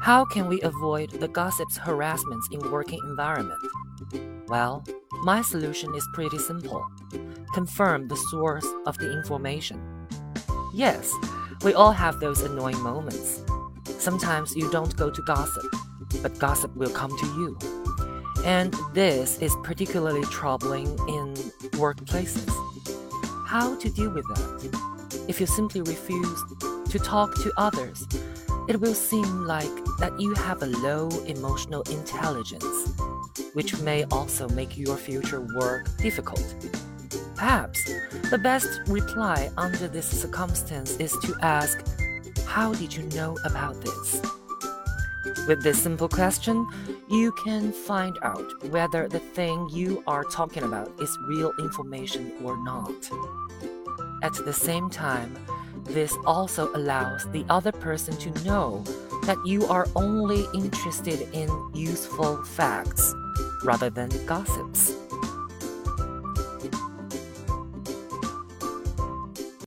How can we avoid the gossip's harassments in working environment? Well, my solution is pretty simple. Confirm the source of the information. Yes, we all have those annoying moments. Sometimes you don't go to gossip, but gossip will come to you. And this is particularly troubling in workplaces. How to deal with that? If you simply refuse to talk to others, it will seem like that you have a low emotional intelligence, which may also make your future work difficult. Perhaps the best reply under this circumstance is to ask, How did you know about this? With this simple question, you can find out whether the thing you are talking about is real information or not. At the same time, this also allows the other person to know that you are only interested in useful facts rather than gossips.